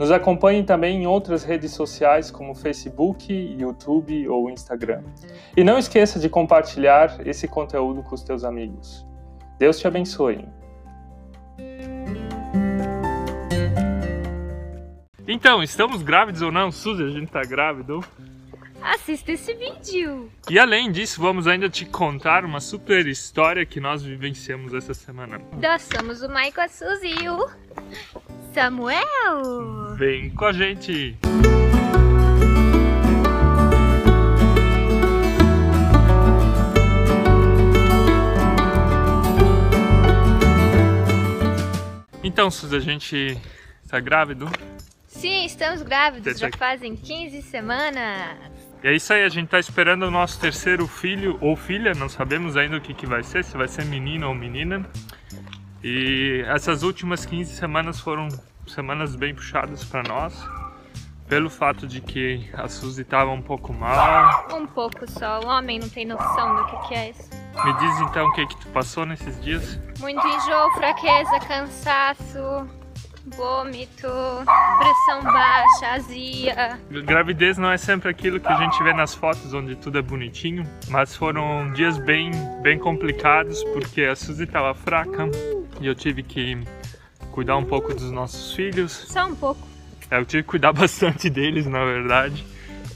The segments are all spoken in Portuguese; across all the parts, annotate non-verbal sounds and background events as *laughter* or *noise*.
Nos acompanhe também em outras redes sociais como Facebook, YouTube ou Instagram. E não esqueça de compartilhar esse conteúdo com os teus amigos. Deus te abençoe. Então, estamos grávidos ou não? Suzy, a gente tá grávido? Assista esse vídeo! E além disso, vamos ainda te contar uma super história que nós vivenciamos essa semana. Nós somos o Michael Suzy e o Samuel! Vem com a gente! Então, Suzy, a gente tá grávido? Sim, estamos grávidos, já fazem 15 semanas. E é isso aí, a gente tá esperando o nosso terceiro filho ou filha, não sabemos ainda o que, que vai ser, se vai ser menino ou menina. E essas últimas 15 semanas foram semanas bem puxadas para nós, pelo fato de que a Suzy estava um pouco mal. Um pouco só, o homem não tem noção do que, que é isso. Me diz então o que, que tu passou nesses dias? Muito enjoo, fraqueza, cansaço, vômito, pressão baixa, azia. Gravidez não é sempre aquilo que a gente vê nas fotos onde tudo é bonitinho, mas foram dias bem, bem complicados porque a Suzy estava fraca e eu tive que cuidar um pouco dos nossos filhos. Só um pouco. É, eu tive que cuidar *laughs* bastante deles, na verdade.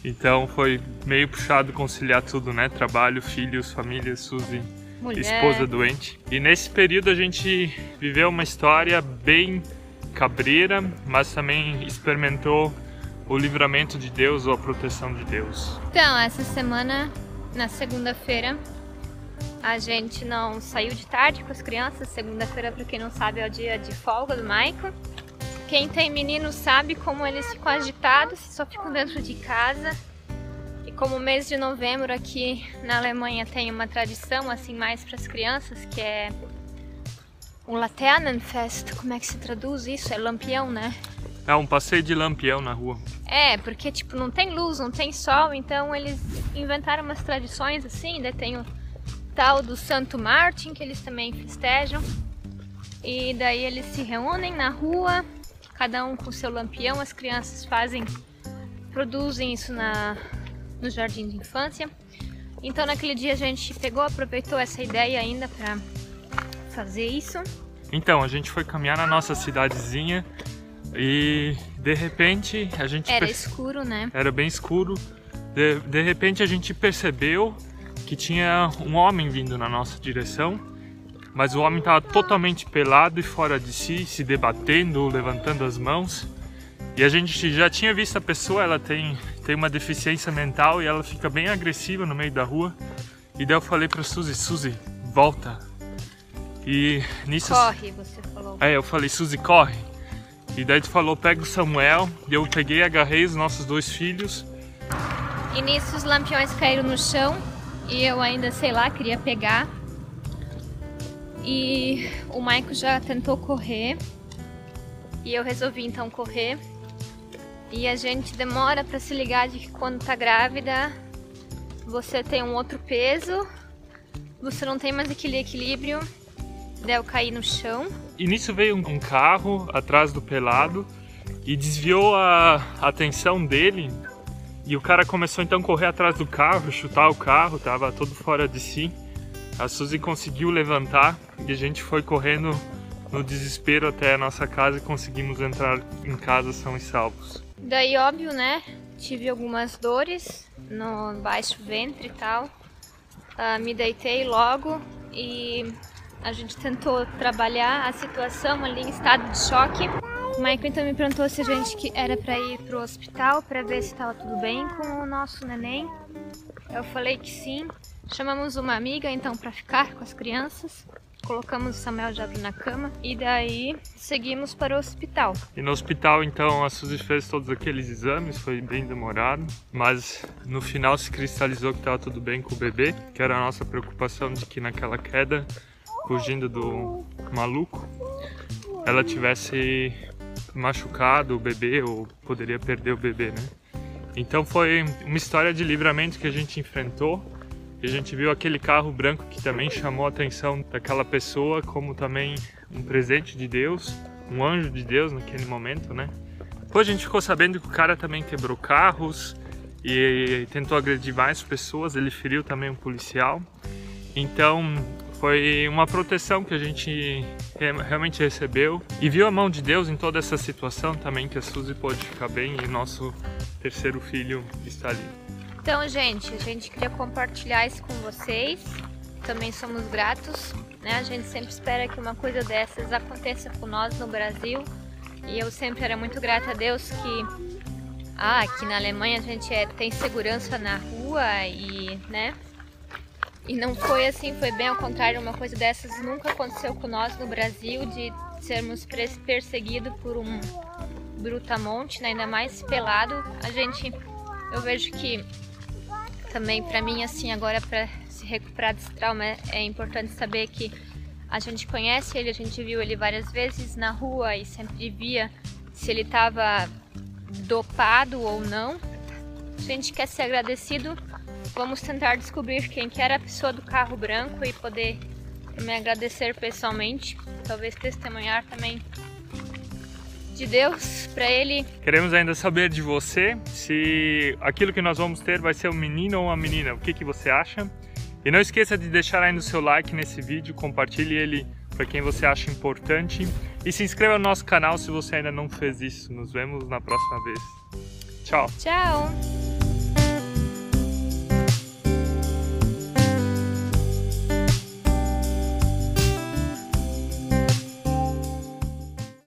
Então foi meio puxado conciliar tudo, né? Trabalho, filhos, família, Suzy, Mulher. esposa doente. E nesse período a gente viveu uma história bem cabreira, mas também experimentou o livramento de Deus ou a proteção de Deus. Então, essa semana, na segunda-feira, a gente não saiu de tarde com as crianças. Segunda-feira, para quem não sabe, é o dia de folga do Michael. Quem tem menino sabe como eles ficam agitados, só ficam dentro de casa. E como o mês de novembro aqui na Alemanha tem uma tradição assim mais para as crianças, que é um Laternenfest, como é que se traduz isso? É lampião, né? É um passeio de lampião na rua. É, porque tipo não tem luz, não tem sol, então eles inventaram umas tradições assim, daí tem o tal do Santo Martin que eles também festejam. E daí eles se reúnem na rua, cada um com seu lampião, as crianças fazem, produzem isso na no jardim de infância. Então naquele dia a gente pegou, aproveitou essa ideia ainda para fazer isso. Então, a gente foi caminhar na nossa cidadezinha e de repente a gente. Era escuro, né? Era bem escuro. De, de repente a gente percebeu que tinha um homem vindo na nossa direção, mas o homem estava totalmente pelado e fora de si, se debatendo, levantando as mãos. E a gente já tinha visto a pessoa, ela tem, tem uma deficiência mental e ela fica bem agressiva no meio da rua. E daí eu falei para Suzy, Suzy, volta, e nisso. Corre, você falou. É, eu falei, Suzy, corre. E daí tu falou, pega o Samuel. E eu peguei, agarrei os nossos dois filhos. E nisso os lampiões caíram no chão. E eu ainda, sei lá, queria pegar. E o Maico já tentou correr. E eu resolvi então correr. E a gente demora para se ligar de que quando tá grávida, você tem um outro peso, você não tem mais aquele equilíbrio Daí eu caí no chão. E nisso veio um carro atrás do pelado e desviou a atenção dele. E o cara começou então a correr atrás do carro, chutar o carro, tava todo fora de si. A Suzy conseguiu levantar e a gente foi correndo no desespero até a nossa casa e conseguimos entrar em casa são e salvos. Daí, óbvio, né? Tive algumas dores no baixo ventre e tal. Uh, me deitei logo e a gente tentou trabalhar a situação ali em estado de choque. O Michael então me perguntou se a gente era para ir pro hospital para ver se estava tudo bem com o nosso neném. Eu falei que sim. Chamamos uma amiga então para ficar com as crianças. colocamos o Samuel já na cama e daí seguimos para o hospital. E no hospital então a Suzy fez todos aqueles exames, foi bem demorado, mas no final se cristalizou que estava tudo bem com o bebê, que era a nossa preocupação de que naquela queda, fugindo do maluco, ela tivesse machucado o bebê ou poderia perder o bebê, né? Então foi uma história de livramento que a gente enfrentou a gente viu aquele carro branco que também chamou a atenção daquela pessoa como também um presente de Deus, um anjo de Deus naquele momento, né? Depois a gente ficou sabendo que o cara também quebrou carros e tentou agredir mais pessoas, ele feriu também um policial. Então foi uma proteção que a gente realmente recebeu e viu a mão de Deus em toda essa situação também que a Suzy pôde ficar bem e nosso terceiro filho está ali. Então, gente, a gente queria compartilhar isso com vocês. Também somos gratos, né? A gente sempre espera que uma coisa dessas aconteça com nós no Brasil. E eu sempre era muito grata a Deus que ah, aqui na Alemanha a gente é, tem segurança na rua e, né? E não foi assim, foi bem ao contrário, uma coisa dessas nunca aconteceu com nós no Brasil de sermos perseguidos por um brutamonte, né? ainda mais pelado. A gente, eu vejo que também para mim assim agora para se recuperar desse trauma é, importante saber que a gente conhece ele, a gente viu ele várias vezes na rua e sempre via se ele estava dopado ou não. A gente quer ser agradecido, vamos tentar descobrir quem que era a pessoa do carro branco e poder me agradecer pessoalmente, talvez testemunhar também de Deus para ele. Queremos ainda saber de você se aquilo que nós vamos ter vai ser um menino ou uma menina. O que, que você acha? E não esqueça de deixar ainda o seu like nesse vídeo, compartilhe ele para quem você acha importante e se inscreva no nosso canal se você ainda não fez isso. Nos vemos na próxima vez. Tchau. Tchau.